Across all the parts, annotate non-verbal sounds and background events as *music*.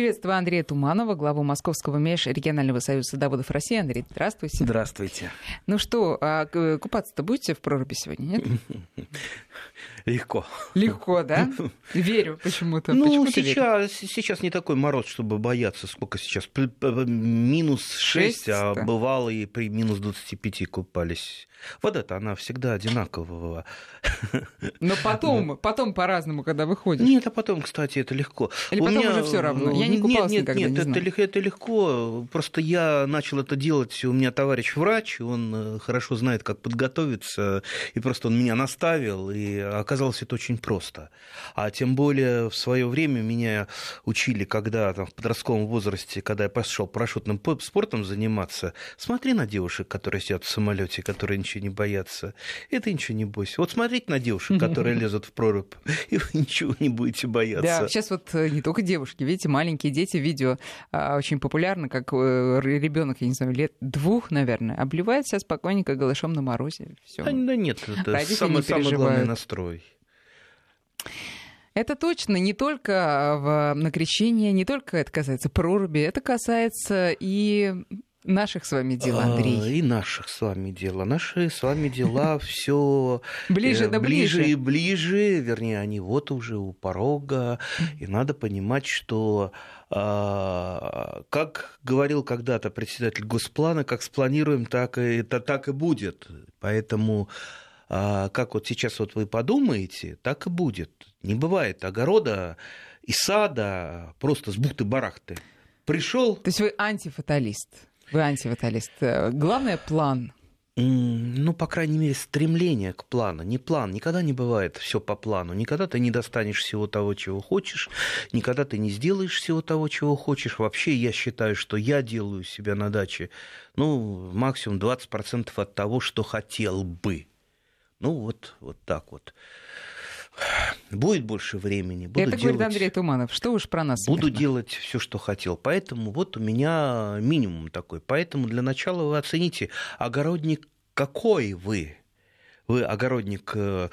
Приветствую Андрея Туманова, главу Московского межрегионального союза садоводов России. Андрей, здравствуйте. Здравствуйте. Ну что, а купаться-то будете в проруби сегодня, нет? *laughs* Легко. Легко, да? *laughs* Верю почему-то. Ну, почему сейчас, сейчас не такой мороз, чтобы бояться. Сколько сейчас? Минус 6, 6 а бывало и при минус 25 купались. Вот это она всегда одинакового. Но *laughs* потом, потом по-разному, когда выходишь. Нет, а потом, кстати, это легко. Или У потом меня... уже все равно. Я не купался нет, никогда, нет, не это, знаю. это легко. Просто я начал это делать. У меня товарищ врач, он э, хорошо знает, как подготовиться, и просто он меня наставил, и оказалось это очень просто. А тем более в свое время меня учили, когда там, в подростковом возрасте, когда я пошел парашютным спортом заниматься, смотри на девушек, которые сидят в самолете, которые ничего не боятся. Это ничего не бойся. Вот смотрите на девушек, *laughs* которые лезут в прорубь, и вы ничего не будете бояться. Да, сейчас вот э, не только девушки, видите, маленькие дети, видео а, очень популярно, как э, ребенок, я не знаю, лет двух, наверное, обливает себя спокойненько голышом на морозе. Всё. Да, да нет, это самый, самый главный настрой. Это точно не только в, на крещение, не только это касается проруби, это касается и Наших с вами дел, Андрей. А, и наших с вами дела. Наши с вами дела *laughs* все ближе да ближе и ближе. Вернее, они вот уже у порога. И надо понимать, что а, как говорил когда-то председатель Госплана, как спланируем, так и, это так и будет. Поэтому а, как вот сейчас вот вы подумаете, так и будет. Не бывает огорода и сада просто с бухты-барахты. Пришел. То есть вы антифаталист? Вы антиваталист. Главное — план. Ну, по крайней мере, стремление к плану. Не план. Никогда не бывает все по плану. Никогда ты не достанешь всего того, чего хочешь. Никогда ты не сделаешь всего того, чего хочешь. Вообще, я считаю, что я делаю себя на даче, ну, максимум 20% от того, что хотел бы. Ну, вот, вот так вот. Будет больше времени. Буду Это делать... говорит Андрей Туманов. Что уж про нас. Буду смертно. делать все, что хотел. Поэтому вот у меня минимум такой. Поэтому для начала вы оцените, огородник какой вы. Вы огородник э,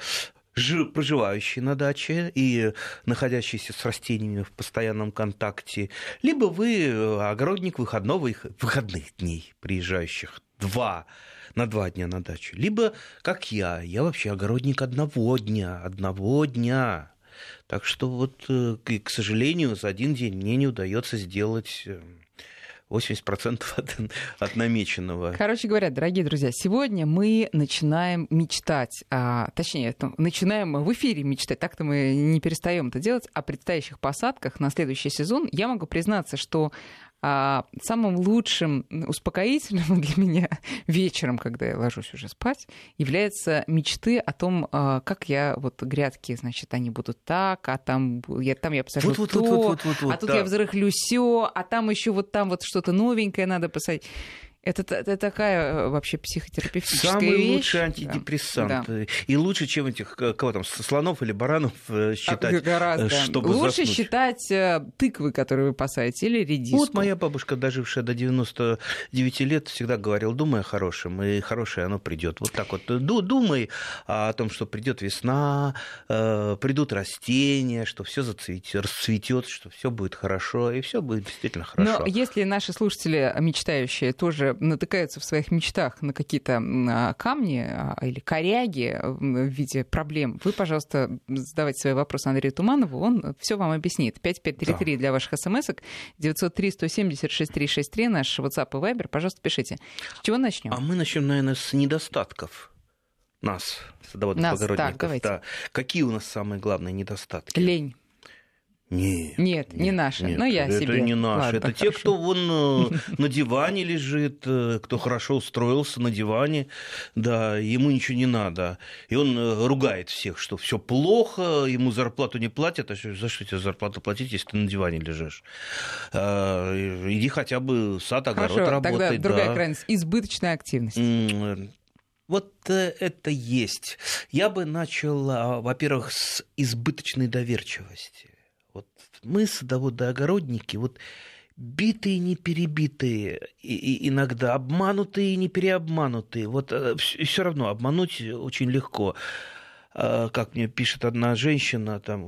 проживающий на даче и находящийся с растениями в постоянном контакте, либо вы э, огородник выходного, выходных дней приезжающих. Два на два дня на дачу. Либо, как я, я вообще огородник одного дня, одного дня. Так что вот, э, к сожалению, за один день мне не удается сделать 80% э, от, от намеченного. Короче говоря, дорогие друзья, сегодня мы начинаем мечтать, а, точнее, начинаем в эфире мечтать, так-то мы не перестаем это делать, о предстоящих посадках на следующий сезон. Я могу признаться, что а самым лучшим успокоительным *laughs* для меня вечером, когда я ложусь уже спать, является мечты о том, а, как я вот грядки, значит, они будут так, а там я, там я посажу вот, то, вот, вот, вот, вот, а тут да. я взрыхлю все, а там еще вот там вот что-то новенькое надо посадить. Это, это такая э, вообще психотерапевтическая Самый вещь. лучший антидепрессант. Да. И лучше, чем этих, кого там, слонов или баранов э, считать, а, гораздо. чтобы Лучше заснуть. считать э, тыквы, которые вы посадите, или редиску. Вот моя бабушка, дожившая до 99 лет, всегда говорила, думай о хорошем, и хорошее оно придет. Вот так вот. Думай о том, что придет весна, придут растения, что все зацветет, расцветет, что все будет хорошо, и все будет действительно хорошо. Но если наши слушатели, мечтающие, тоже натыкаются в своих мечтах на какие-то а, камни а, или коряги в виде проблем, вы, пожалуйста, задавайте свои вопросы Андрею Туманову, он все вам объяснит. 5533 да. для ваших смс-ок, 903-170-6363, наш WhatsApp и Viber, пожалуйста, пишите. С чего начнем? А мы начнем, наверное, с недостатков нас, садоводов-огородников. Так, да. Какие у нас самые главные недостатки? Лень. Нет, нет, не наши. Нет, Но я это себе. не наши. Ладно, это те, хорошо. кто вон э, на диване лежит, э, кто хорошо устроился на диване, да, ему ничего не надо. И он э, ругает всех, что все плохо, ему зарплату не платят. А за что тебе зарплату платить, если ты на диване лежишь? А, иди хотя бы сад, огород Хорошо, работай. Тогда другая да. крайность. Избыточная активность. Вот это есть. Я бы начал, а, во-первых, с избыточной доверчивости. Вот мы, садоводы-огородники, вот битые, не перебитые, и, и иногда обманутые, не переобманутые. Вот все равно обмануть очень легко. Как мне пишет одна женщина, там,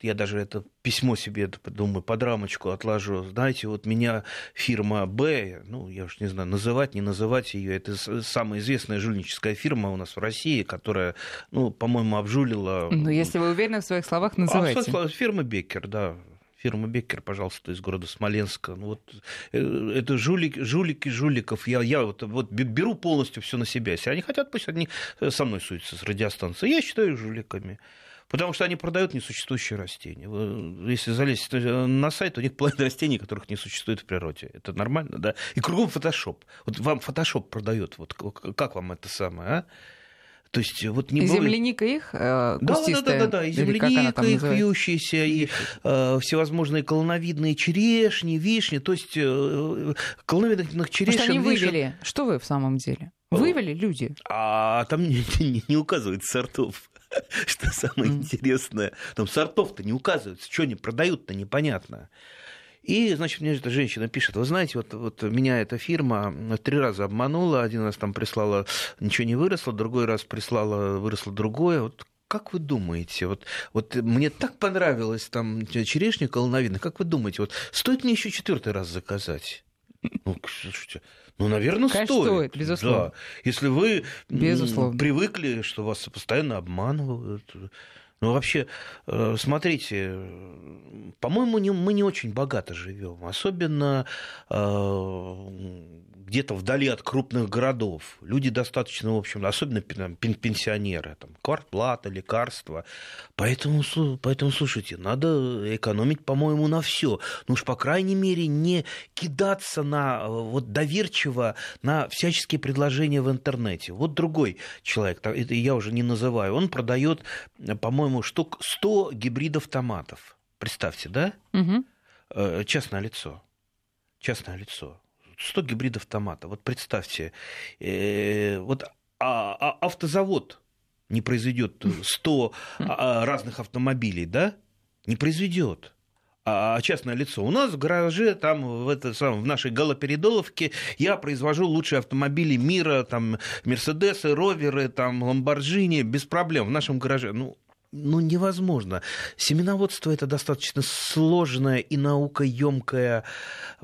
я даже это письмо себе, думаю, под рамочку отложу. Знаете, вот меня фирма Б, ну, я уж не знаю, называть, не называть ее, это самая известная жульническая фирма у нас в России, которая, ну, по-моему, обжулила... Ну, если вы уверены в своих словах, называйте. А, фирма Беккер, да, фирма Беккер, пожалуйста, из города Смоленска. Ну, вот, э, это жулики, жулики жуликов. Я, я вот, вот беру полностью все на себя. Если они хотят, пусть они со мной суются с радиостанции. Я считаю жуликами. Потому что они продают несуществующие растения. Если залезть на сайт, у них половина растений, которых не существует в природе. Это нормально, да? И кругом фотошоп. Вот вам фотошоп продает. Вот как вам это самое, а? То есть вот не Земляника их э, да, да, да, да, да, и земляника их вьющаяся, и э, всевозможные колоновидные черешни, вишни, то есть э, колоновидных черешен... Может, они вывели? Что вы в самом деле? Вывели люди? А там не, не, не указывают сортов. *laughs* Что самое интересное. Там сортов-то не указывается. Что они продают-то непонятно. И, значит, мне эта женщина пишет, вы знаете, вот, вот меня эта фирма три раза обманула, один раз там прислала, ничего не выросло, другой раз прислала, выросло другое, вот как вы думаете, вот, вот мне так понравилось там черешня колоновидная, как вы думаете, вот стоит мне еще четвертый раз заказать? Ну, слушайте, ну, наверное, Конечно, стоит. стоит, безусловно. Да. Если вы безусловно. привыкли, что вас постоянно обманывают, ну, вообще, э, смотрите, по-моему, мы не очень богато живем, особенно э, где-то вдали от крупных городов. Люди достаточно, в общем, особенно пенсионеры, там, квартплата, лекарства. Поэтому, поэтому, слушайте, надо экономить, по-моему, на все. Ну уж, по крайней мере, не кидаться на, вот доверчиво на всяческие предложения в интернете. Вот другой человек, я уже не называю, он продает, по-моему, штук 100 гибридов томатов. Представьте, да? Угу. Частное лицо. Частное лицо 100 гибридов томата. Вот представьте, э, вот а, а автозавод не произведет 100 *laughs* а, а, разных автомобилей, да? Не произведет а частное лицо. У нас в гараже, там, в, это, сам, в нашей галоперидоловке я произвожу лучшие автомобили мира, там, Мерседесы, Роверы, там, Ламборджини, без проблем в нашем гараже. Ну, ну, невозможно. Семеноводство это достаточно сложное и наукоемкое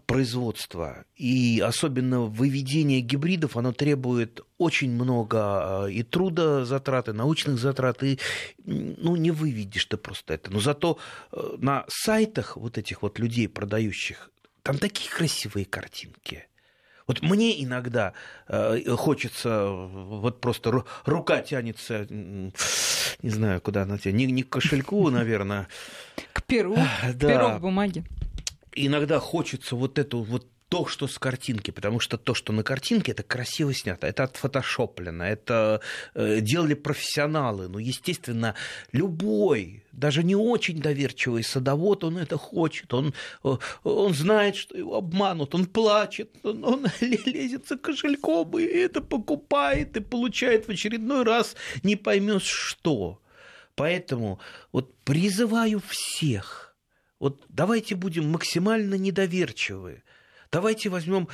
производство. И особенно выведение гибридов, оно требует очень много а, и труда затрат, и научных затрат, и ну, не выведешь ты просто это. Но зато э, на сайтах вот этих вот людей, продающих, там такие красивые картинки – вот мне иногда э, хочется, вот просто рука тянется, не знаю, куда она тянет, не, не к кошельку, *laughs* наверное. К перу, да. перу в бумаге. Иногда хочется вот эту вот то, что с картинки, потому что то, что на картинке, это красиво снято, это отфотошоплено, это э, делали профессионалы. Ну, естественно, любой, даже не очень доверчивый садовод, он это хочет, он, э, он знает, что его обманут, он плачет, он, он *laughs* лезет за кошельком и это покупает и получает в очередной раз не поймешь что. Поэтому вот призываю всех, вот давайте будем максимально недоверчивы. Давайте возьмем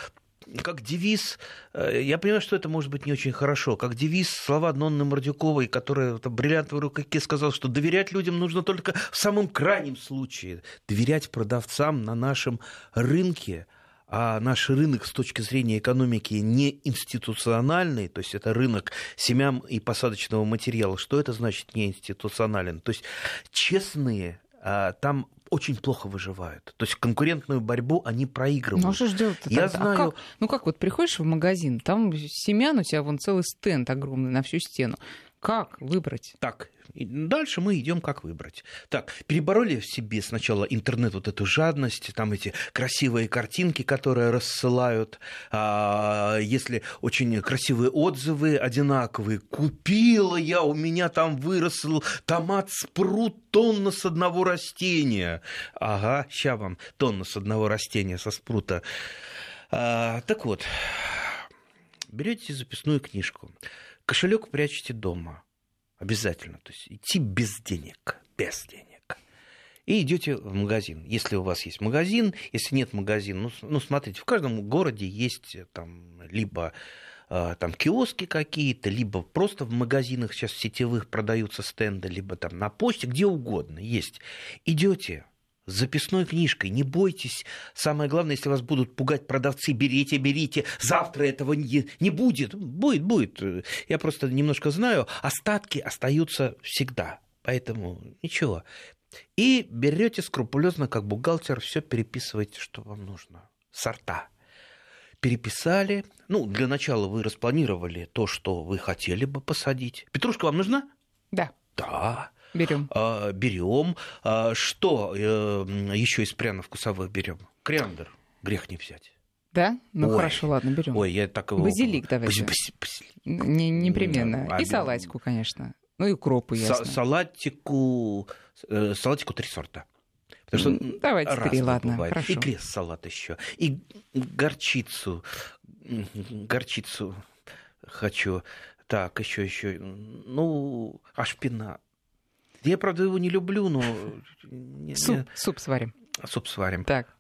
как девиз, э, я понимаю, что это может быть не очень хорошо, как девиз слова Нонны Мордюковой, которая в бриллиантовой рукавике сказала, что доверять людям нужно только в самом крайнем случае. Доверять продавцам на нашем рынке, а наш рынок с точки зрения экономики не институциональный, то есть это рынок семян и посадочного материала. Что это значит не институционален? То есть честные а, там очень плохо выживают. То есть конкурентную борьбу они проигрывают. Ну, а что же делать Я тогда? А знаю... А как? Ну, как вот приходишь в магазин, там семян у тебя вон целый стенд огромный на всю стену. Как выбрать? Так, и дальше мы идем, как выбрать. Так, перебороли в себе сначала интернет, вот эту жадность, там эти красивые картинки, которые рассылают, а, если очень красивые отзывы одинаковые. Купила я, у меня там вырос томат спрут тонна с одного растения. Ага, ща вам тонна с одного растения, со спрута. А, так вот, берете записную книжку, кошелек прячете дома – Обязательно. То есть идти без денег. Без денег. И идете в магазин. Если у вас есть магазин, если нет магазина, ну, ну смотрите, в каждом городе есть там либо э, там киоски какие-то, либо просто в магазинах сейчас сетевых продаются стенды, либо там на почте, где угодно есть. Идете, с записной книжкой. Не бойтесь. Самое главное, если вас будут пугать продавцы, берите, берите. Завтра этого не, не будет. Будет, будет. Я просто немножко знаю. Остатки остаются всегда. Поэтому ничего. И берете скрупулезно, как бухгалтер, все переписываете, что вам нужно. Сорта. Переписали. Ну, для начала вы распланировали то, что вы хотели бы посадить. Петрушка вам нужна? Да. Да. Берем. А, берем. А, что э, еще из пряно-вкусовых берем? Кориандр. Грех не взять. Да? Ну Ой. хорошо, ладно, берем. Ой, я так его... Базилик давайте. Баз- базилик. Не, непременно. А, И салатику, конечно. Ну и укропу, Са- ясно. салатику, э, салатику три сорта. Потому что давайте три, ладно, бывают. хорошо. И крест-салат еще. И горчицу. Горчицу хочу. Так, еще, еще. Ну, а шпинат. Я, правда, его не люблю, но... не- Суп, суп сварим. Суп сварим. Так.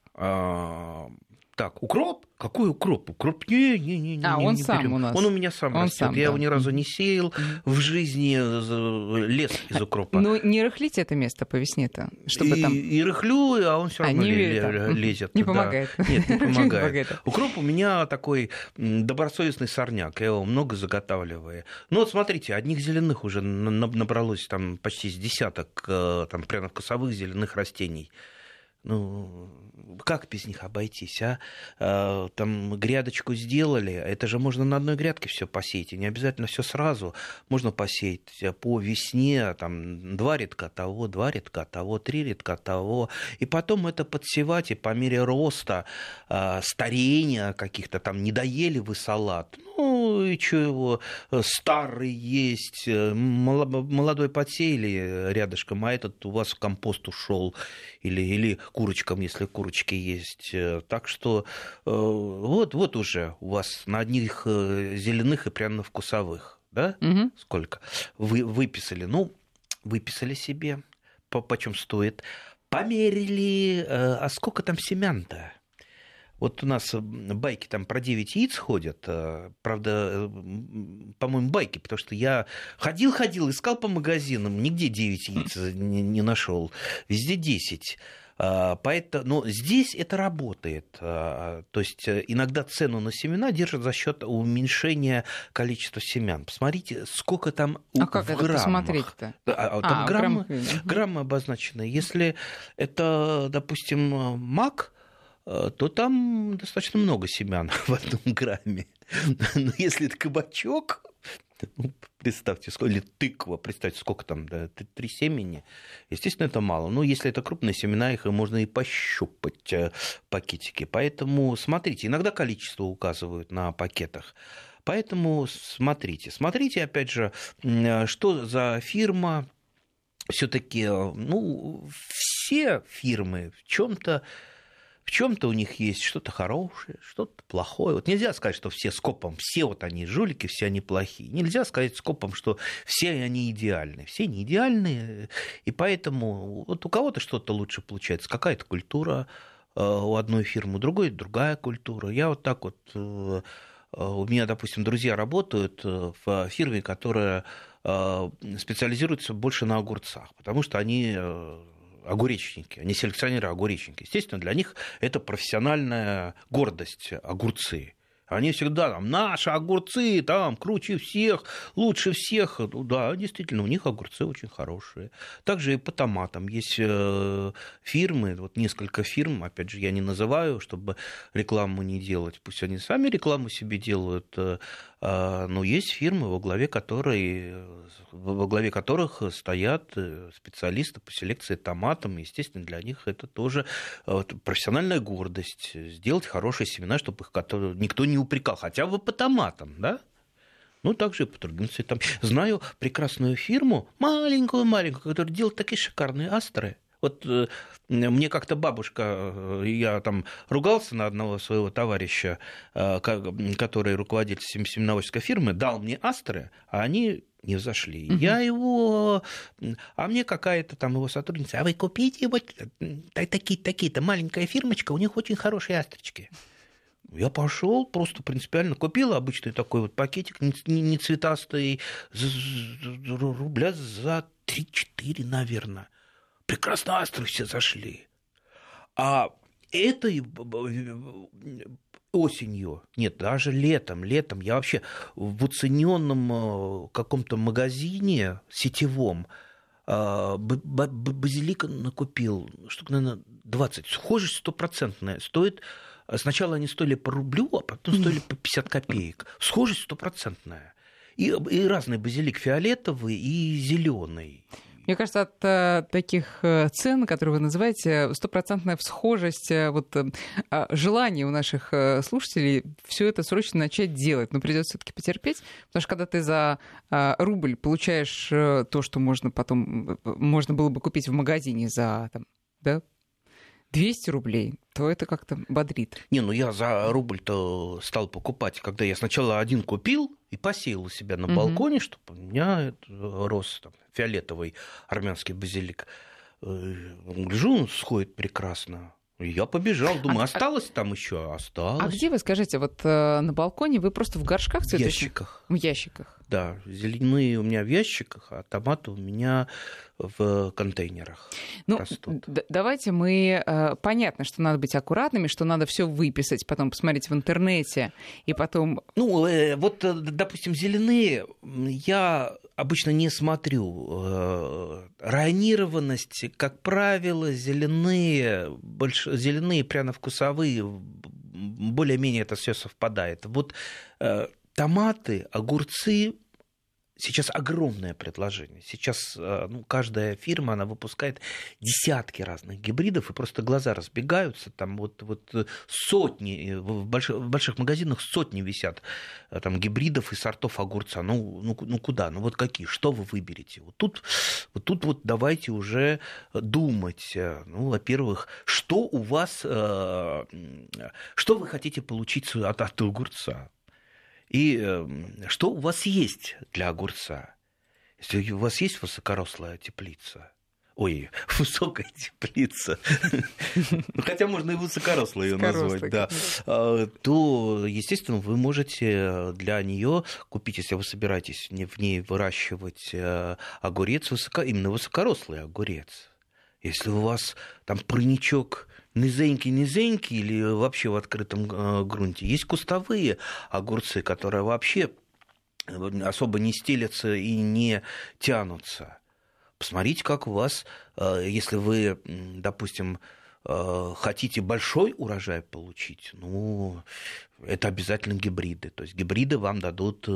А, так, укроп? Какой укроп? Укроп? Не, не, не, не. А, не, он не сам берем. у нас. Он у меня сам Он растет. сам, Я его да. ни разу не сеял в жизни э, лес из укропа. Ну, не рыхлите это место по весне-то, чтобы и, там... и рыхлю, а он все А, равно не ле- ле- там. лезет. Не помогает. Нет, не *laughs* Не помогает. Укроп у меня такой добросовестный сорняк. Я его много заготавливаю. Ну вот смотрите, одних зеленых уже на- на- набралось там почти с десяток э, там пряно-вкусовых зеленых растений. Ну, как без них обойтись, а? Э, Там грядочку сделали, это же можно на одной грядке все посеять, и не обязательно все сразу. Можно посеять э, по весне, там, два редка того, два редка того, три редка того, и потом это подсевать, и по мере роста, э, старения каких-то, там, не доели вы салат, ну, и что его, э, старый есть, э, молодой подсеяли рядышком, а этот у вас в компост ушел, или, или курочкам, если курочки есть. Э, Так что вот, вот уже у вас на одних зеленых и пряно-вкусовых, да? Мгм. Сколько? Вы выписали. Ну, выписали себе, по почем стоит. Померили, а сколько там семян-то? Вот у нас э, байки там про 9 яиц ходят. э, Правда, э, по-моему, байки, потому что я ходил-ходил, искал по магазинам, нигде 9 яиц не, не нашел. Везде 10. А, Поэтому, но здесь это работает. А, То есть иногда цену на семена держат за счет уменьшения количества семян. Посмотрите, сколько там А как в это граммах. посмотреть-то? Да, а, а А, там в граммы, граммы обозначены. Если это, допустим, мак, то там достаточно много семян *laughs* в одном грамме. Но если это кабачок, ну, представьте, сколько, или тыква, представьте, сколько там, да, три семени, естественно, это мало. Но если это крупные семена, их можно и пощупать э, в пакетике. Поэтому смотрите, иногда количество указывают на пакетах. Поэтому смотрите, смотрите, опять же, м, что за фирма, все-таки, ну, все фирмы в чем-то в чем-то у них есть что-то хорошее, что-то плохое. Вот нельзя сказать, что все скопом, все вот они жулики, все они плохие. Нельзя сказать скопом, что все они идеальны. Все не идеальны, и поэтому вот у кого-то что-то лучше получается, какая-то культура э, у одной фирмы, у другой другая культура. Я вот так вот э, э, у меня, допустим, друзья работают в фирме, которая специализируется больше на огурцах, потому что они огуречники, они селекционеры огуречники. Естественно, для них это профессиональная гордость огурцы. Они всегда там, наши огурцы, там, круче всех, лучше всех. Ну, да, действительно, у них огурцы очень хорошие. Также и по томатам. Есть э, фирмы, вот несколько фирм, опять же, я не называю, чтобы рекламу не делать. Пусть они сами рекламу себе делают. э, но есть фирмы, во главе, которой, во главе которых стоят э, специалисты по селекции томатам. Естественно, для них это тоже э, профессиональная гордость. Сделать хорошие семена, чтобы их никто не упрекал. Хотя бы по томатам, да? Ну, также и по другим цветам. Знаю прекрасную фирму, маленькую-маленькую, которая делает такие шикарные астры. Вот э, мне как-то бабушка, э, я там ругался на одного своего товарища, э, который руководитель сем- семеноводческой фирмы, дал мне астры, а они не взошли. Мгм. Я его... А мне какая-то там его сотрудница, а вы купите вот э, та- такие- такие-то, маленькая фирмочка, у них очень хорошие астрочки. Я пошел, просто принципиально купил обычный такой вот пакетик, не, не цветастый, рубля за 3-4, наверное. Прекрасно астры все зашли. А этой осенью, нет, даже летом, летом я вообще в уцененном э, каком-то магазине сетевом э, базилика накупил, штук, наверное, 20. Схожесть стопроцентная. Стоит Сначала они стоили по рублю, а потом стоили по 50 копеек. Схожесть стопроцентная. И, и разный базилик фиолетовый и зеленый. Мне кажется, от э, таких э, цен, которые вы называете, стопроцентная схожесть, э, вот э, а, желание у наших э, слушателей все это срочно начать делать. Но придется все-таки потерпеть, потому что когда ты за э, рубль получаешь то, что можно потом, можно было бы купить в магазине за там, да, 200 рублей, то это как-то бодрит. Не, ну я за рубль-то стал покупать, когда я сначала один купил и посеял у себя на угу. балконе, чтобы у меня рос там, фиолетовый армянский базилик. Э, гляжу, он сходит прекрасно. Я побежал, думаю, а, осталось а, там еще, осталось. А где вы скажите, вот э, на балконе вы просто в горшках цветочных? В ящиках. В ящиках. Да, зеленые у меня в ящиках, а томаты у меня в контейнерах ну, растут. давайте мы... Э, понятно, что надо быть аккуратными, что надо все выписать, потом посмотреть в интернете, и потом... Ну, э, вот, э, допустим, зеленые я обычно не смотрю. Ранированность, как правило, зеленые, больш... зеленые пряно-вкусовые, более-менее это все совпадает. Вот томаты, огурцы Сейчас огромное предложение. Сейчас э, ну, каждая фирма, она выпускает десятки разных гибридов, и просто глаза разбегаются. Там вот, вот сотни, э, в больших, в больших магазинах сотни висят э, там, гибридов и сортов огурца. Ну, ну, ну куда? Ну вот какие? Что вы выберете? Вот тут, вот тут вот давайте уже думать. Ну, во-первых, что у вас, что вы хотите получить от, от огурца? И эм, что у вас есть для огурца? Если у вас есть высокорослая теплица, ой, *laughs* высокая теплица, ну, хотя можно и высокорослую ее назвать, да, а, то, естественно, вы можете для нее купить, если вы собираетесь в ней выращивать э, огурец, именно высокорослый огурец. Если у вас там парничок низенький-низенький или вообще в открытом э, грунте. Есть кустовые огурцы, которые вообще э, особо не стелятся и не тянутся. Посмотрите, как у вас, э, если вы, допустим, хотите большой урожай получить, ну, это обязательно гибриды. То есть гибриды вам дадут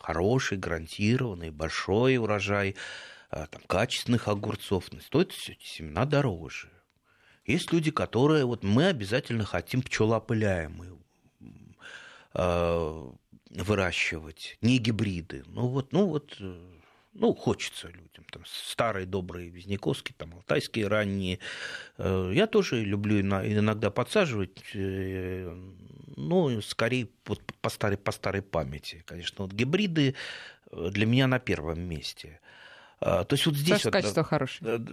хороший, гарантированный, большой урожай там, качественных огурцов. Но стоит семена дороже. Есть люди, которые вот мы обязательно хотим пчелоопыляемые э, выращивать, не гибриды. Ну вот, ну вот, э, ну хочется людям. Там старые добрые визняковские, там алтайские ранние. Э, я тоже люблю иногда подсаживать, ну скорее вот по старой по старой памяти, конечно. Вот гибриды для меня на первом месте. То есть вот здесь... Вот, качество хорошее.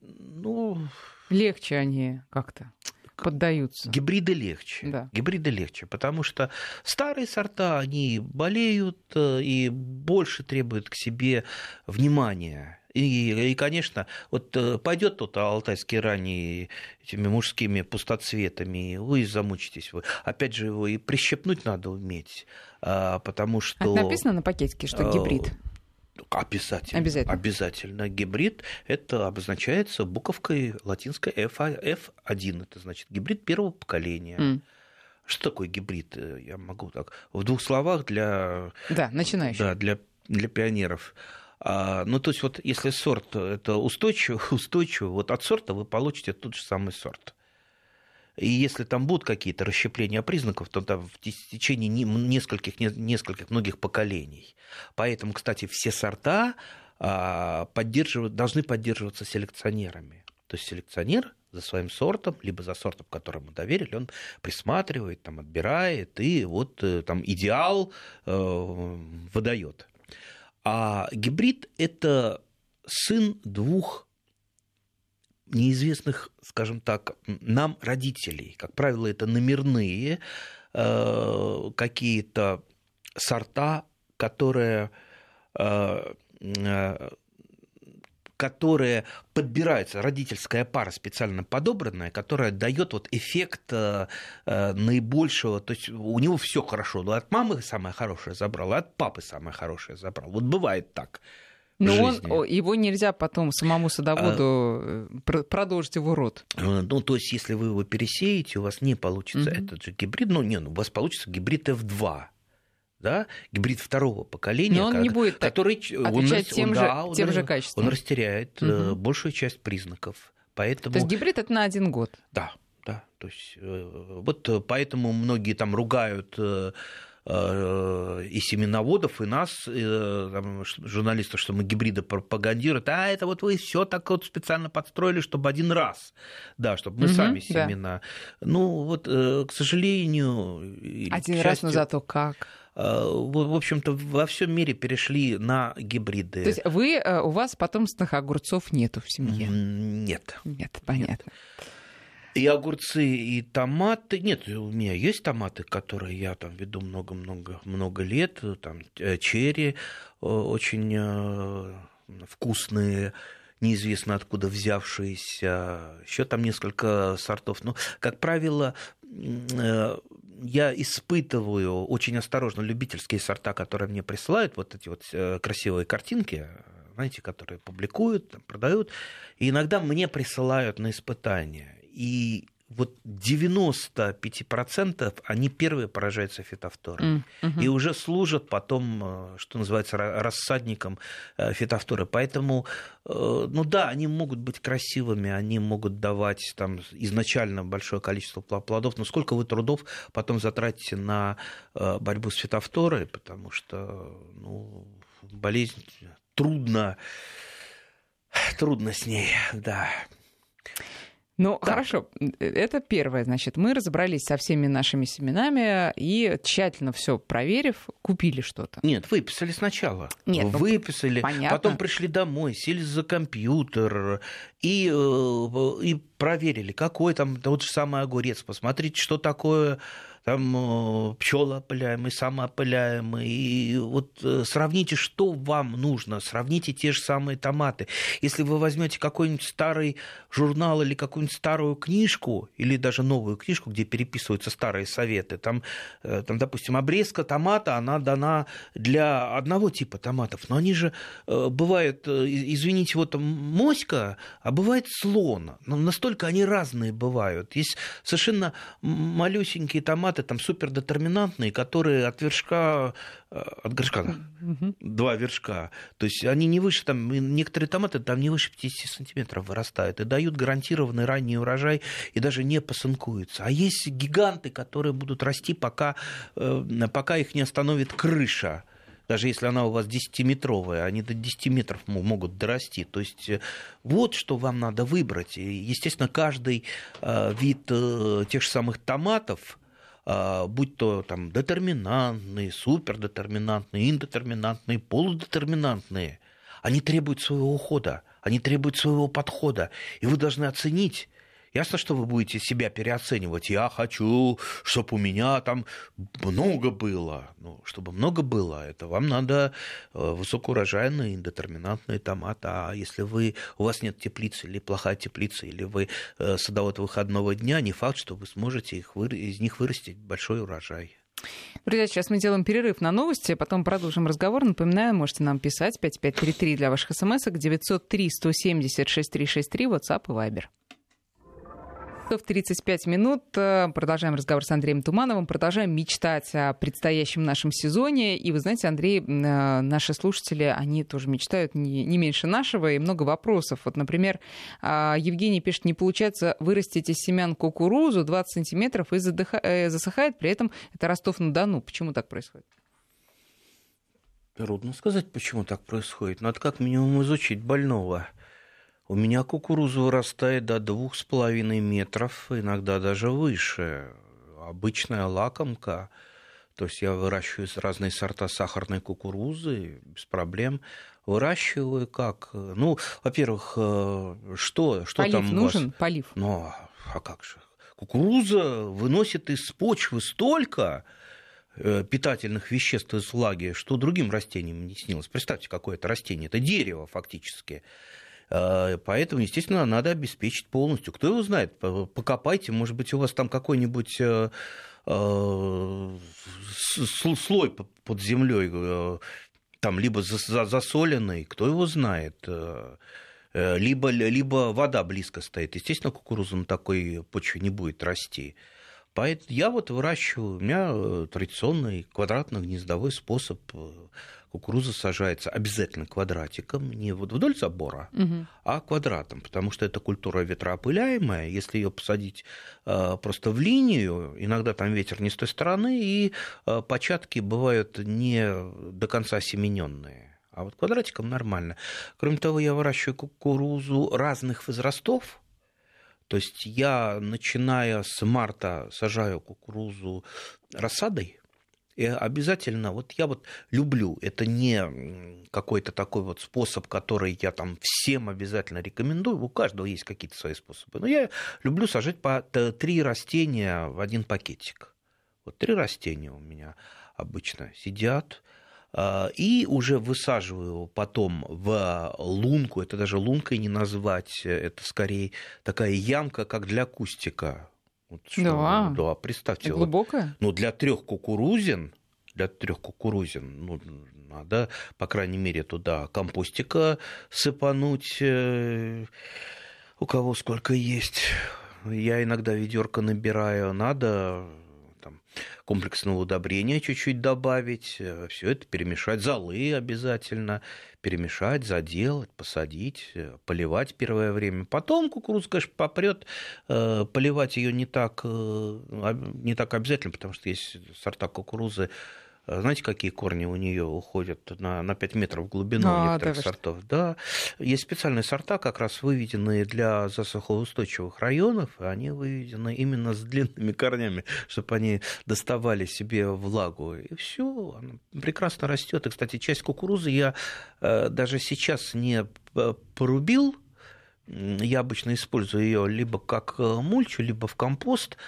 Ну, Легче они как-то поддаются. Гибриды легче. Да. Гибриды легче, потому что старые сорта, они болеют э, и больше требуют к себе внимания. И, и конечно, вот э, пойдет тот алтайский ранний этими мужскими пустоцветами, вы замучитесь. Вы. Опять же, его и прищепнуть надо уметь, а, потому что... А написано на пакетике, что э, гибрид? Обязательно. Обязательно. Обязательно. Гибрид это обозначается буковкой латинской F, F1. Это значит гибрид первого поколения. Mm. Что такое гибрид? Я могу так в двух словах для... Да, начинающих. Да, для, для пионеров. А, ну, то есть, вот если сорт это устойчивый, *laughs* устойчивый, вот от сорта вы получите тот же самый сорт. И если там будут какие-то расщепления признаков, то там в течение нескольких, нескольких многих поколений. Поэтому, кстати, все сорта а, поддерживают, должны поддерживаться селекционерами. То есть селекционер за своим сортом, либо за сортом, которому доверили, он присматривает, там, отбирает и вот э, там идеал э, выдает. А гибрид – это сын двух неизвестных, скажем так, нам родителей. Как правило, это номерные э, какие-то сорта, которые э, э, которые подбираются, родительская пара специально подобранная, которая дает вот эффект э, э, наибольшего, то есть у него все хорошо, но от мамы самое хорошее забрал, от папы самое хорошее забрал. Вот бывает так. Но он, его нельзя потом самому садоводу а, продолжить его род. Ну, то есть, если вы его пересеете, у вас не получится угу. этот же гибрид. Ну, не, ну, у вас получится гибрид F2 да, гибрид второго поколения, Но он не будет который отвечать он, тем, он, же, да, он, тем же качеством. Он растеряет угу. большую часть признаков. Поэтому... То есть гибрид это на один год? Да, да. То есть э, вот поэтому многие там ругают и семеноводов, и нас, и, там, журналистов, что мы гибриды пропагандируют, а это вот вы все так вот специально подстроили, чтобы один раз, да, чтобы мы угу, сами семена. Да. Ну вот, к сожалению... Один счастью, раз, но зато как? Э, в общем-то, во всем мире перешли на гибриды. То есть вы, э, у вас потомственных огурцов нету в семье? Нет. Нет, понятно. Нет. И огурцы, и томаты. Нет, у меня есть томаты, которые я там веду много-много-много лет. Там э, черри очень вкусные неизвестно откуда взявшиеся, еще там несколько сортов. Но, как правило, я испытываю очень осторожно любительские сорта, которые мне присылают, вот эти вот э, красивые картинки, знаете, которые публикуют, продают, и иногда мне присылают на испытания. И вот 95% они первые поражаются фитофторами. Mm-hmm. И уже служат потом, э, что называется, рассадником э, фитофторы. Поэтому, э, ну да, они могут быть красивыми, они могут давать там изначально большое количество плодов, но сколько вы трудов потом затратите на борьбу с фитофторой, потому что ну, болезнь трудно, трудно с ней, да. Ну, да. хорошо, это первое. Значит, мы разобрались со всеми нашими семенами и тщательно все проверив, купили что-то. Нет, выписали сначала. Нет, ну, выписали, ну, потом пришли домой, сели за компьютер и, э, и проверили, какой там тот же самый огурец. Посмотрите, что такое там э, пчелоопыляемый, самоопыляемый. И вот э, сравните, что вам нужно, сравните те же самые томаты. Если вы возьмете какой-нибудь старый журнал или какую-нибудь старую книжку, или даже новую книжку, где переписываются старые советы, там, э, там допустим, обрезка томата, она дана для одного типа томатов, но они же бывают, извините, вот моська, а бывает слон. Настолько они разные бывают. Есть совершенно малюсенькие томаты, там супердетерминантные, которые от вершка, э, от горшка, угу. два вершка. То есть они не выше, там, некоторые томаты там не выше 50 сантиметров вырастают и дают гарантированный ранний урожай и даже не посынкуются. А есть гиганты, которые будут расти, пока, э, пока их не остановит крыша даже если она у вас 10-метровая, они до 10 метров могут дорасти. То есть э, вот что вам надо выбрать. Естественно, каждый вид тех же самых томатов, будь то там детерминантные, супердетерминантные, индетерминантные, полудетерминантные, они требуют своего ухода, они требуют своего подхода. И вы должны оценить, Ясно, что вы будете себя переоценивать. Я хочу, чтобы у меня там много было. Ну, чтобы много было, это вам надо э, высокоурожайные, индетерминантные томаты. А если вы, у вас нет теплицы или плохая теплица, или вы э, садовод выходного дня, не факт, что вы сможете их, из них вырастить большой урожай. Друзья, сейчас мы делаем перерыв на новости, потом продолжим разговор. Напоминаю, можете нам писать 5533 для ваших смс-ок 903 170 6363 WhatsApp и Viber часов 35 минут. Продолжаем разговор с Андреем Тумановым. Продолжаем мечтать о предстоящем нашем сезоне. И вы знаете, Андрей, э, наши слушатели, они тоже мечтают не, не меньше нашего и много вопросов. Вот, например, а, Евгений пишет, не получается вырастить из семян кукурузу 20 сантиметров и задыха... Э, засыхает. При этом это Ростов-на-Дону. Почему так происходит? Трудно сказать, почему так происходит. Надо как минимум изучить больного. У меня кукуруза вырастает до двух с половиной метров, иногда даже выше. Обычная лакомка. То есть я выращиваю разные сорта сахарной кукурузы без проблем. Выращиваю как? Ну, во-первых, э, что, что полив там нужен? Вас? Полив. Ну, а как же? Кукуруза выносит из почвы столько э, питательных веществ из влаги, что другим растениям не снилось. Представьте, какое это растение. Это дерево фактически. Э, поэтому, естественно, надо обеспечить полностью. Кто его знает, покопайте, может быть, у вас там какой-нибудь э, слой под землей, там либо засоленный, кто его знает, Э, либо, либо вода близко стоит. Естественно, кукуруза на такой почве не будет расти. Поэтому я вот выращиваю, у меня э, традиционный квадратно-гнездовой способ э, кукуруза сажается обязательно квадратиком, не вот вдоль забора, угу. а квадратом, потому что это культура ветроопыляемая. Если ее посадить просто в линию, иногда там ветер не с той стороны, и початки бывают не до конца семененные. А вот квадратиком нормально. Кроме того, я выращиваю кукурузу разных возрастов. То есть я, начиная с марта, сажаю кукурузу рассадой. И обязательно, вот я вот люблю, это не какой-то такой вот способ, который я там всем обязательно рекомендую, у каждого есть какие-то свои способы, но я люблю сажать по три растения в один пакетик. Вот три растения у меня обычно сидят, и уже высаживаю его потом в лунку, это даже лункой не назвать, это скорее такая ямка, как для кустика. Вот что, да. да, представьте. И глубокая? Вот, ну, для трех кукурузин, для трех кукурузин, ну, надо, по крайней мере, туда компостика сыпануть, э, у кого сколько есть. Я иногда ведерко набираю, надо комплексного удобрения чуть-чуть добавить, э, все это перемешать, золы обязательно перемешать, заделать, посадить, э, поливать первое время. Потом кукуруза, конечно, попрет, э, поливать ее не так, не так обязательно, потому что есть сорта кукурузы, знаете, какие корни у нее уходят на, на 5 метров в глубину а, некоторых да, сортов? Да, есть специальные сорта, как раз выведенные для засухоустойчивых районов, и они выведены именно с длинными корнями, чтобы они доставали себе влагу. И все, она прекрасно растет. И, кстати, часть кукурузы я э, даже сейчас не порубил, я обычно использую ее либо как э, мульчу, либо в компост, а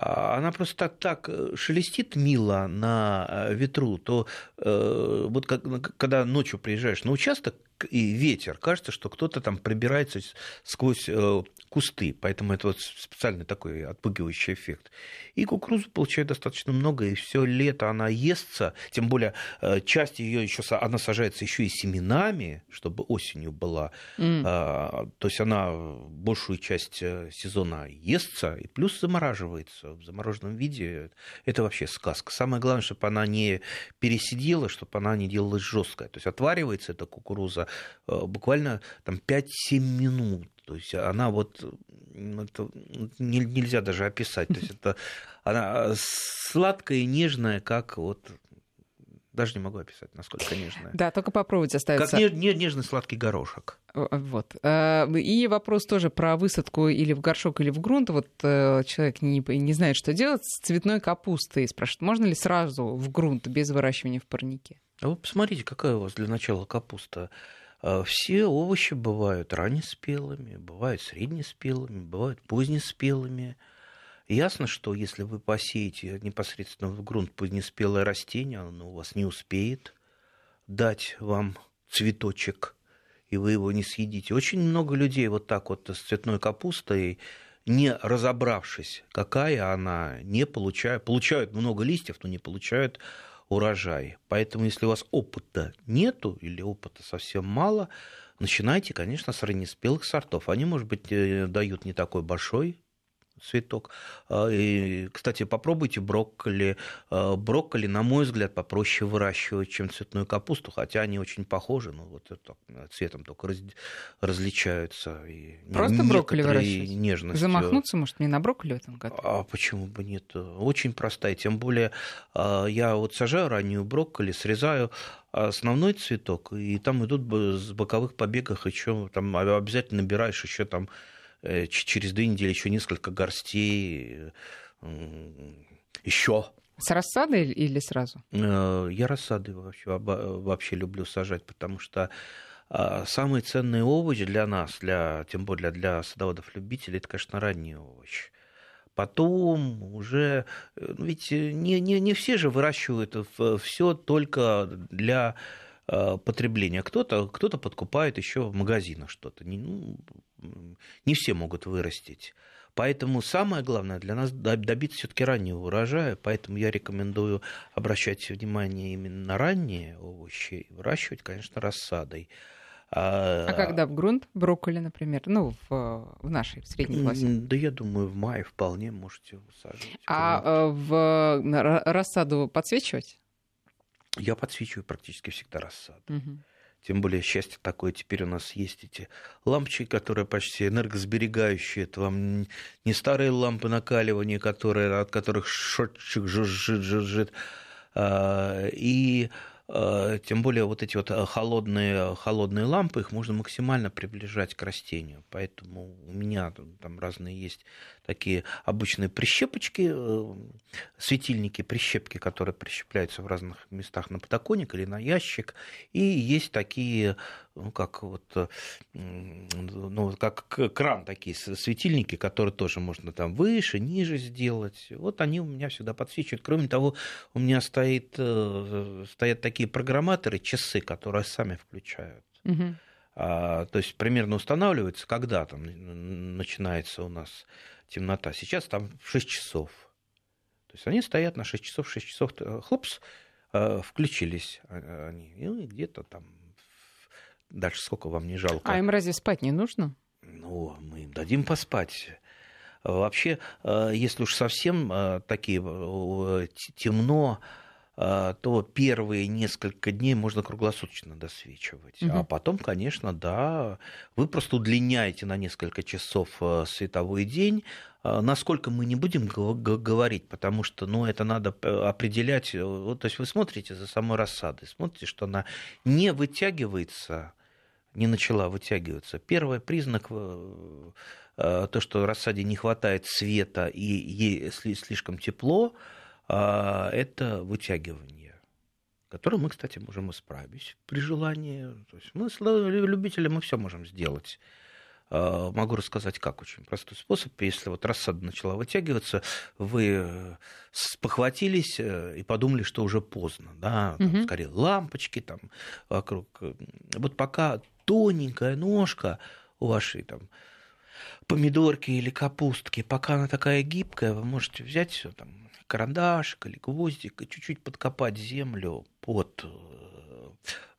она просто так, так э, шелестит мило на э, ветру, то э, вот как, когда ночью приезжаешь на участок и ветер, кажется, что кто-то там пробирается сквозь э, кусты, поэтому это вот специальный такой отпугивающий эффект. И кукурузу получает достаточно много, и все лето она естся, тем более э, часть ее еще она сажается еще и семенами, чтобы осенью была, mm. то есть она большую часть э, сезона естся и плюс замораживается в замороженном виде. Это вообще сказка. Самое главное, чтобы она не пересидела, чтобы она не делалась жесткая. То есть отваривается эта кукуруза буквально там 5-7 минут то есть она вот это нельзя даже описать. То есть это она сладкая и нежная, как вот даже не могу описать, насколько нежная. Да, только попробовать остается. Как нежный сладкий горошек. Вот. Э, и вопрос тоже про высадку или в горшок, или в грунт. Вот э, человек не, не знает, что делать с цветной капустой. Спрашивает, можно ли сразу в грунт без выращивания в парнике? А вы посмотрите, какая у вас для начала капуста. А, все овощи бывают раннеспелыми, бывают среднеспелыми, бывают позднеспелыми. Ясно, что если вы посеете непосредственно в грунт позднеспелое растение, оно у вас не успеет дать вам цветочек, и вы его не съедите. Очень много людей вот так вот с цветной капустой, не разобравшись, какая она, не получают, получают много листьев, но не получают урожай. Поэтому, если у вас опыта нету или опыта совсем мало, начинайте, конечно, с раннеспелых сортов. Они, может быть, э, дают не такой большой цветок. А, и, кстати, попробуйте брокколи. А, брокколи, на мой взгляд, попроще выращивать, чем цветную капусту, хотя они очень похожи, но вот цветом только раз, различаются. И Просто брокколи выращивать? Нежностью. Замахнуться, может, не на брокколи в этом году? А почему бы нет? Очень простая. Тем более а, я вот сажаю раннюю брокколи, срезаю основной цветок, и там идут с боковых побегов еще там обязательно набираешь еще там Э, через две недели еще несколько горстей, еще. С рассадой или сразу? Э, я рассады вообще, вообще люблю сажать, потому что а, самый ценный овощ для нас, для, тем более для садоводов-любителей, это, конечно, ранний овощ. Потом уже, ну, ведь не, не, не все же выращивают все только для потребления. Кто-то кто подкупает еще в магазинах что-то. Не, ну, не все могут вырастить. Поэтому самое главное для нас добиться все-таки раннего урожая, поэтому я рекомендую обращать внимание именно на ранние овощи, выращивать, конечно, рассадой. А, а когда в грунт брокколи, например, ну, в, в нашей в средней классе? Да я думаю, в мае вполне можете высаживать. А э, в рассаду подсвечивать? Я подсвечиваю практически всегда рассаду. Угу. Тем более счастье такое, теперь у нас есть эти лампочки, которые почти энергосберегающие. Это вам не старые лампы накаливания, которые, от которых шотчик жужжит, жужжит. А, и а, тем более вот эти вот холодные, холодные лампы, их можно максимально приближать к растению. Поэтому у меня там разные есть такие обычные прищепочки, э, светильники, прищепки, которые прищепляются в разных местах на подоконник или на ящик. И есть такие, ну, как вот, э, ну, как кран, такие светильники, которые тоже можно там выше, ниже сделать. Вот они у меня всегда подсвечивают. Кроме того, у меня стоит, э, стоят такие программаторы, часы, которые сами включают. Угу. А, то есть примерно устанавливается, когда там начинается у нас темнота. Сейчас там 6 часов. То есть они стоят на 6 часов, 6 часов, э, хлопс, э, включились они. И где-то там дальше сколько вам не жалко. А им разве спать не нужно? Ну, мы им дадим поспать. Вообще, э, если уж совсем такие темно, а, то первые несколько дней можно круглосуточно досвечивать. Угу. А потом, конечно, да, вы просто удлиняете на несколько часов э, световой день. А, насколько мы не будем говорить, потому что ну, это надо определять. Э, вот, то есть вы смотрите за самой рассадой, смотрите, что она не вытягивается, не начала вытягиваться. Первый признак э, то, что рассаде не хватает света и ей слишком тепло, а, это вытягивание, которое мы, кстати, можем исправить при желании. То есть мы, любители, мы все можем сделать. А, могу рассказать, как очень простой способ. Если вот рассада начала вытягиваться, вы спохватились э, и подумали, что уже поздно, да, там, угу. скорее лампочки там вокруг. Вот пока тоненькая ножка у вашей там помидорки или капустки, пока она такая гибкая, вы можете взять все там карандашик или гвоздик и чуть-чуть подкопать землю под э,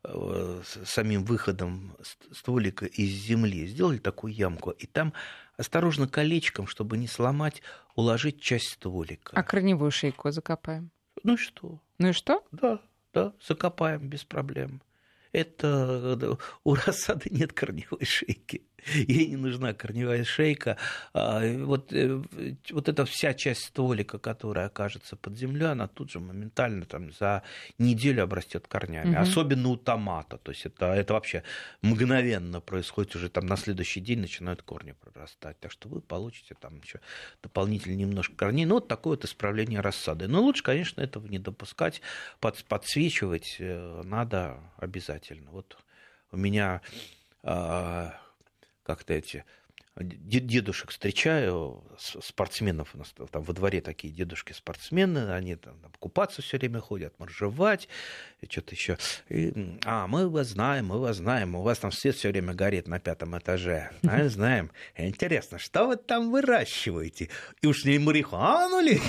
э, самим выходом стволика из земли. Сделали такую ямку, и там осторожно колечком, чтобы не сломать, уложить часть стволика. А корневую шейку закопаем? Ну и что? Ну и что? Да, да, закопаем без проблем это у *laughs* рассады нет корневой шейки. *laughs* Ей не нужна корневая шейка. А, вот, э, вот эта вся часть стволика, которая окажется под землей, она тут же моментально там, за неделю обрастет корнями. Угу. Особенно у томата. То есть это, это вообще мгновенно происходит. Уже там на следующий день начинают корни прорастать. Так что вы получите там еще дополнительно немножко корней. Ну, вот такое вот исправление рассады. Но лучше, конечно, этого не допускать. Под, подсвечивать э, надо обязательно. Вот у меня а, как-то эти дедушек встречаю, спортсменов у нас там во дворе такие дедушки-спортсмены, они там, там купаться все время ходят, моржевать, и что-то еще. И, а, мы вас знаем, мы вас знаем, у вас там свет все время горит на пятом этаже. *laughs* А, знаем. Интересно, что вы там выращиваете? И уж не марихуану ли?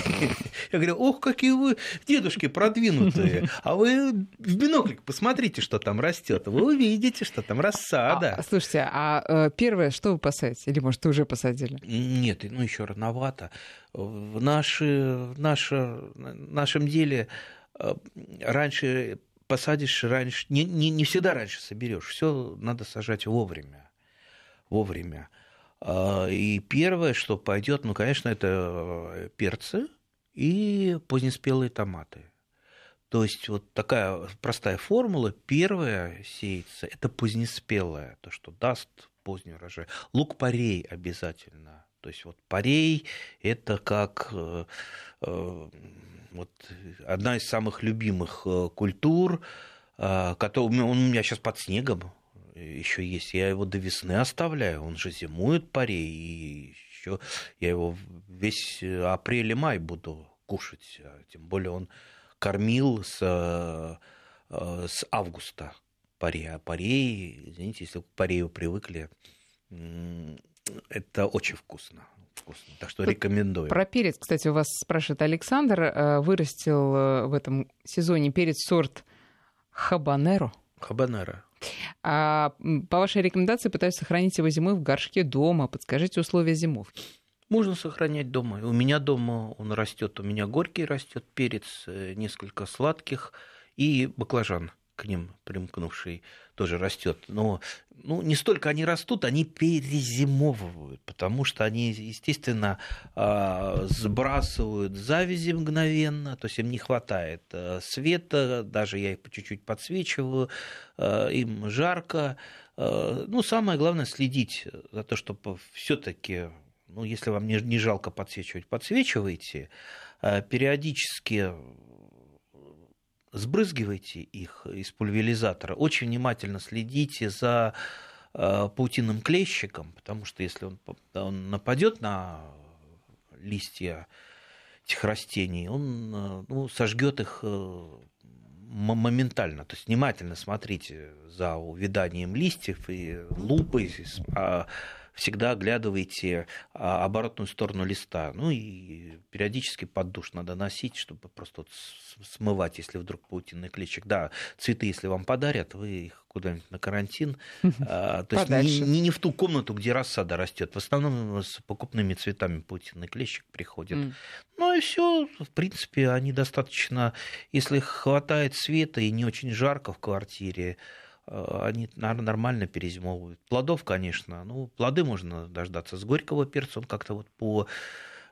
Я говорю, ох, какие вы дедушки продвинутые. *laughs* А вы в биноклик посмотрите, что там растет. Вы увидите, что там рассада. А, слушайте, а э, первое, что вы посадите? Или, может, уже посадили? Нет, ну еще рановато. В, наши, в наше, нашем деле э, раньше посадишь, раньше не, не, не всегда раньше соберешь. Все надо сажать вовремя. Вовремя. А, и первое, что пойдет, ну, конечно, это э, перцы и позднеспелые томаты. То есть вот такая простая формула. Первая сеется – это позднеспелая, то, что даст поздний урожай. Лук-порей обязательно. То есть вот порей – это как э, э, вот, одна из самых любимых э, культур, э, который, он у меня сейчас под снегом еще есть. Я его до весны оставляю. Он же зимует порей, и еще я его весь апрель и май буду кушать. Тем более он кормил с, с августа паре. А парей, извините, если к парею привыкли, это очень вкусно. вкусно. Так что рекомендую. Про перец, кстати, у вас спрашивает Александр. Э, вырастил э, в этом сезоне перец сорт хабанеро. Хабанеро. А по вашей рекомендации пытаюсь сохранить его зимой в горшке дома. Подскажите условия зимовки. Можно сохранять дома. У меня дома он растет, у меня горький растет перец, э, несколько сладких и баклажан к ним примкнувший тоже растет. Но ну, не столько они растут, они перезимовывают, потому что они, естественно, а, сбрасывают завязи мгновенно, то есть им не хватает э, света, даже я их по чуть-чуть подсвечиваю, э, им жарко. Э, ну, самое главное следить за то, чтобы все-таки, ну, если вам не, не жалко подсвечивать, подсвечивайте, периодически сбрызгивайте их из пульверизатора, очень внимательно следите за э, паутинным клещиком, потому что если он, он нападет на листья этих растений, он э, ну, сожгет их э, моментально. То есть внимательно смотрите за увяданием листьев и лупой всегда оглядывайте а, оборотную сторону листа. Ну и периодически под душ надо носить, чтобы просто вот смывать, если вдруг паутинный клещик. Да, цветы, если вам подарят, вы их куда-нибудь на карантин. А, то есть не, не, не в ту комнату, где рассада растет. В основном с покупными цветами паутинный клещик приходит. Mm. Ну и все, в принципе, они достаточно, если хватает света и не очень жарко в квартире, Э, они нормально перезимовывают. Плодов, конечно, ну, плоды можно дождаться с горького перца, он как-то вот по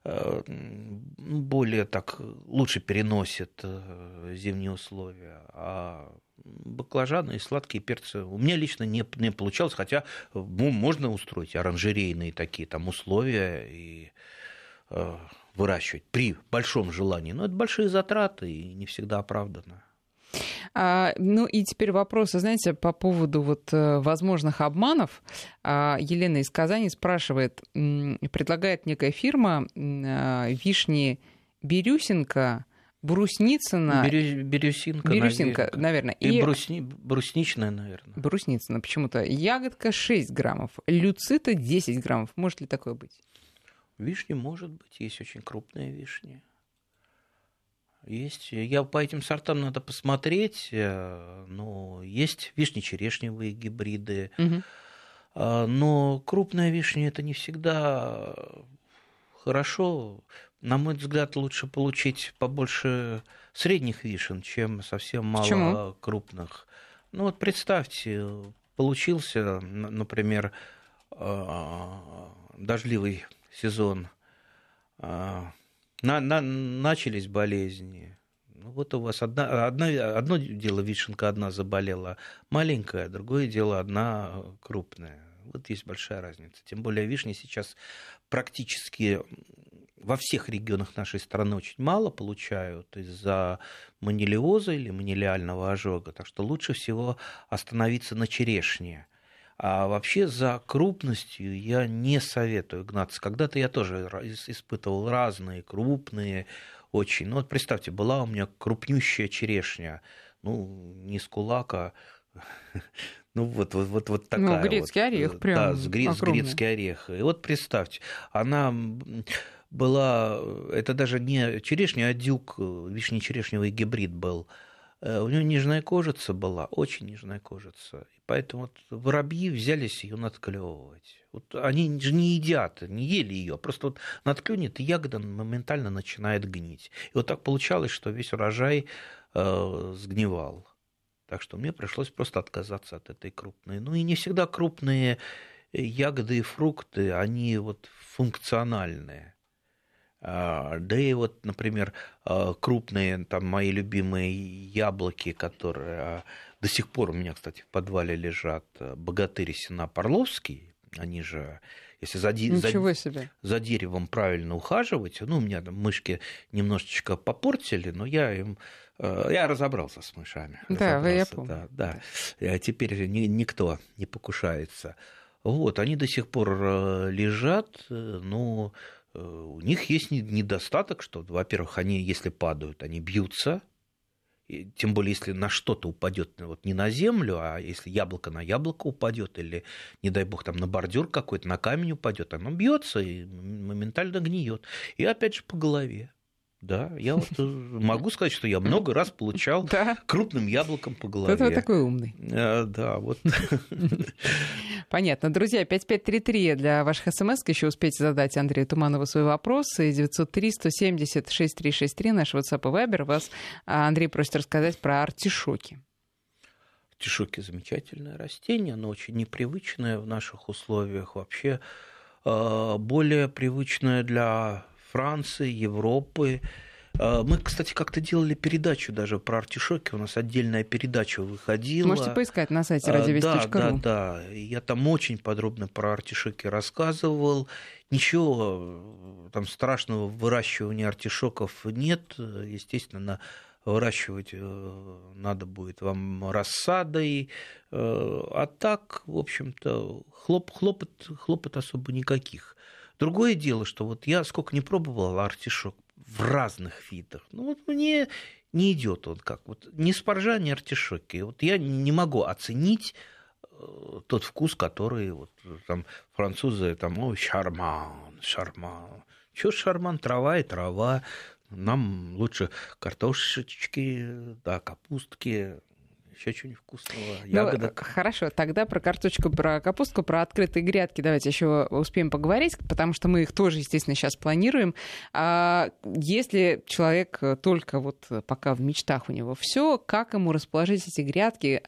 э, более так лучше переносит э, зимние условия. А баклажаны и сладкие перцы у меня лично не, не получалось, хотя ну, можно устроить оранжерейные такие там условия и выращивать при большом желании. Но это большие затраты и не всегда оправданно. А, ну и теперь вопрос, знаете, по поводу вот э, возможных обманов. А, Елена из Казани спрашивает, предлагает некая фирма а, вишни Бирюсенко, Брусницына. Бирю, бирюсинка, Бирюсинка, наверное. И, и брусни, брусничная, наверное. Брусницына почему-то. Ягодка 6 граммов, люцита 10 граммов. Может ли такое быть? Вишни может быть. Есть очень крупные вишни. Есть. Я по этим сортам надо посмотреть. Э, но есть вишни-черешневые гибриды. Угу. Но крупная вишня это не всегда хорошо. На мой взгляд, лучше получить побольше средних вишен, чем совсем мало Почему? крупных. Ну вот представьте, получился, например, а, дождливый сезон на, на, начались болезни. Ну, вот у вас одна, одна, одно дело вишенка одна заболела маленькая, другое дело одна крупная. Вот есть большая разница. Тем более вишни сейчас практически во всех регионах нашей страны очень мало получают из-за манилиоза или манилиального ожога. Так что лучше всего остановиться на черешне. А вообще за крупностью я не советую гнаться. Когда-то я тоже испытывал разные крупные очень. Ну вот представьте, была у меня крупнющая черешня. Ну, не с кулака, *laughs* ну вот, вот, вот, вот такая. Ну, грецкий вот, орех прям. Да, с грец, грецкий орех. И вот представьте, она была, это даже не черешня, а дюк, вишне-черешневый гибрид был. Э, у нее нежная кожица была, очень нежная кожица. И поэтому вот воробьи взялись ее надклевывать. Вот они же не едят, не ели ее, просто вот надклюнет, и ягода моментально начинает гнить. И вот так получалось, что весь урожай э, сгнивал. Так что мне пришлось просто отказаться от этой крупной. Ну и не всегда крупные ягоды и фрукты, они вот функциональные. А, да и вот, например, а, крупные там мои любимые яблоки, которые а, до сих пор у меня, кстати, в подвале лежат, богатырь Сена Парловский, они же, если за, за, себе. за деревом правильно ухаживать, ну, у меня там мышки немножечко попортили, но я им я разобрался с мышами. Да, вы я помню. Да, да. Теперь никто не покушается. Вот, они до сих пор лежат, э, но у них есть недостаток, что, во-первых, они, если падают, они бьются, тем более, если на что-то упадет вот не на землю, а если яблоко на яблоко упадет, или, не дай бог, там на бордюр какой-то, на камень упадет, оно бьется и моментально гниет. И опять же по голове. Да, я вот э, могу сказать, что я много раз получал *laughs* да. крупным яблоком по голове. Кто такой умный. А, да, вот. *laughs* *laughs* Понятно. Друзья, 5533 для ваших смс еще успейте задать Андрею Туманову свой вопрос. И 903-170-6363 наш WhatsApp и Viber. Вас а, Андрей просит рассказать про артишоки. Артишоки замечательное растение, оно очень непривычное в наших условиях. Вообще а, более привычное для Франции, Европы. А, мы, кстати, как-то делали передачу даже про артишоки. У нас отдельная передача выходила. Можете поискать на сайте радиовест.ру. Да, да, да. Я там очень подробно про артишоки рассказывал. Ничего там страшного в выращивании артишоков нет. Естественно, выращивать э, надо будет вам рассадой. Э, а так, в общем-то, хлоп, хлопот, хлопот особо никаких. Другое дело, что вот я сколько не пробовал артишок в разных видах, ну вот мне не идет он как. Вот ни спаржа, ни артишоки. Вот я не могу оценить э, тот вкус, который вот там французы там, ой, шарман, шарман. Чё шарман, трава и трава. Нам лучше картошечки, да, капустки, еще что-нибудь вкусного, ягодок. Ну, хорошо, тогда про картошку, про капустку, про открытые грядки давайте еще успеем поговорить, потому что мы их тоже, естественно, сейчас планируем. А если человек только вот пока в мечтах у него все, как ему расположить эти грядки,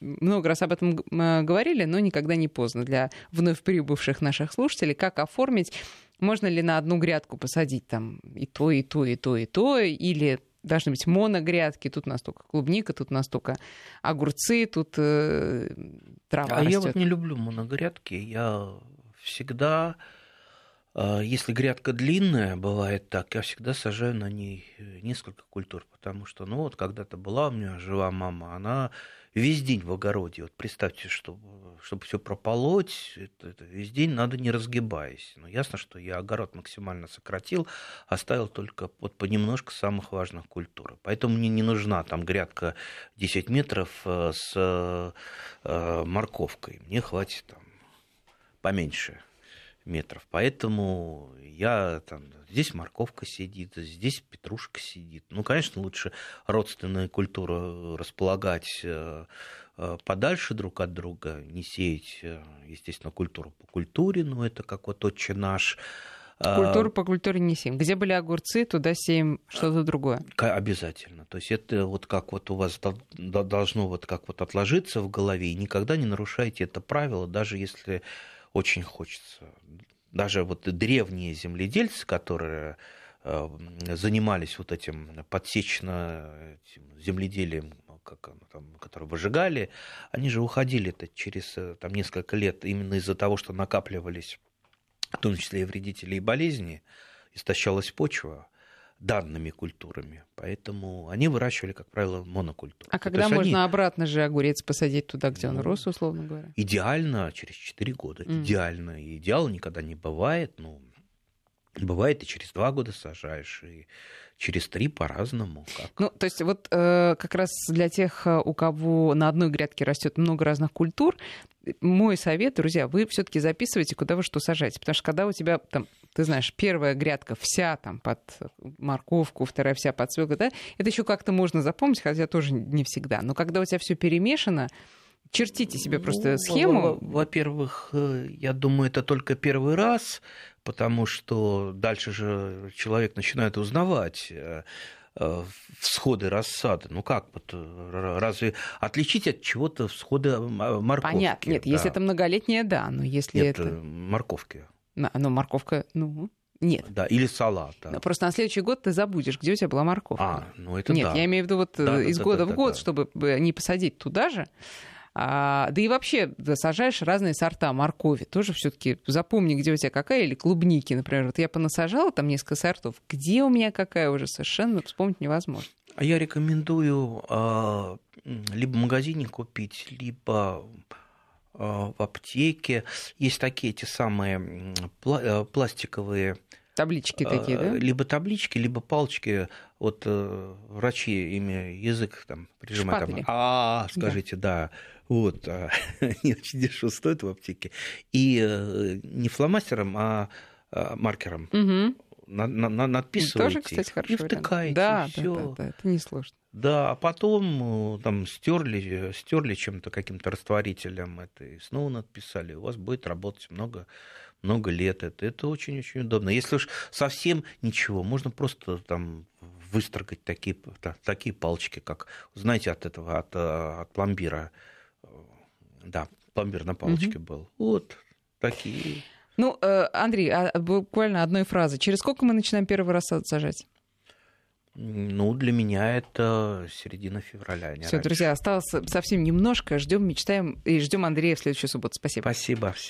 много раз об этом говорили, но никогда не поздно для вновь прибывших наших слушателей, как оформить, можно ли на одну грядку посадить там и то, и то, и то, и то, или должны быть моногрядки, тут настолько клубника, тут настолько огурцы, тут э, трава А растет. я вот не люблю моногрядки, я всегда, э, если грядка длинная, бывает так, я всегда сажаю на ней несколько культур, потому что, ну вот когда-то была у меня жива мама, она весь день в огороде. Вот представьте, чтобы, чтобы все прополоть, это, это весь день надо не разгибаясь. Но ясно, что я огород максимально сократил, оставил только вот понемножку самых важных культур. Поэтому мне не нужна там грядка 10 метров э, с э, морковкой. Мне хватит там поменьше метров. Поэтому я там, здесь морковка сидит, здесь петрушка сидит. Ну, конечно, лучше родственные культуры располагать э, э, подальше друг от друга, не сеять, э, естественно, культуру по культуре, но это как вот отче наш. Культуру по культуре не сеем. Где были огурцы, туда сеем что-то другое. Обязательно. То есть это вот как вот у вас должно вот как вот отложиться в голове, и никогда не нарушайте это правило, даже если очень хочется. Даже вот древние земледельцы, которые э, занимались вот этим подсечно земледелием, как оно там, которые выжигали, они же уходили это через э, там, несколько лет именно из-за того, что накапливались в том числе и вредители и болезни, истощалась почва данными культурами. Поэтому они выращивали, как правило, монокультуру. А когда можно они... обратно же огурец посадить туда, где он ну, рос, условно говоря? Идеально через 4 года. Mm. Идеально. И идеала никогда не бывает. Ну, бывает и через 2 года сажаешь, и через три по-разному. Как. Ну, то есть вот э, как раз для тех, э, у кого на одной грядке растет много разных культур, мой совет, друзья, вы все-таки записывайте, куда вы что сажаете. Потому что когда у тебя, там, ты знаешь, первая грядка вся там под морковку, вторая вся под свеклу, да, это еще как-то можно запомнить, хотя тоже не всегда. Но когда у тебя все перемешано, чертите себе просто ну, схему. Во-первых, э, я думаю, это только первый раз, потому что дальше же человек начинает узнавать э, э, всходы рассады. Ну как, вот, разве отличить от чего-то всходы морковки? Понятно, нет, да. если это многолетняя, да, но если нет, это... морковки. Ну, морковка, ну, нет. Да, или салат. Да. Просто на следующий год ты забудешь, где у тебя была морковка. А, ну это Нет, да. я имею в виду вот да, из да, года да, в год, да. чтобы не посадить туда же, а, да и вообще да, сажаешь разные сорта моркови. Тоже все-таки запомни, где у тебя какая, или клубники, например. Вот я понасажала там несколько сортов. Где у меня какая уже совершенно вспомнить невозможно. А я рекомендую а, либо в магазине купить, либо в аптеке. Есть такие эти самые пластиковые Таблички такие, да? Либо таблички, либо палочки. Вот врачи ими язык там прижимают. Там, а, скажите, да. да. Вот, *laughs* они очень дешево стоят в аптеке. И не фломастером, а маркером. Угу на, на, надписываете. Тоже, кстати, хорошо. И втыкаете. Да, да, да, да, это несложно. Да, а потом э, там стерли, стерли чем-то, каким-то растворителем это, и снова надписали. У вас будет работать много, много лет. Это, это очень-очень удобно. Если уж совсем ничего, можно просто там выстрогать такие, такие палочки, как, знаете, от этого, от, э, от пломбира. Да, пломбир на палочке угу. был. Вот такие. Ну, э, Андрей, а буквально одной фразы. Через сколько мы начинаем первый раз сажать? Ну, для меня это середина февраля. Все, друзья, осталось совсем немножко. Ждем, мечтаем и ждем Андрея в следующую субботу. Спасибо. Спасибо.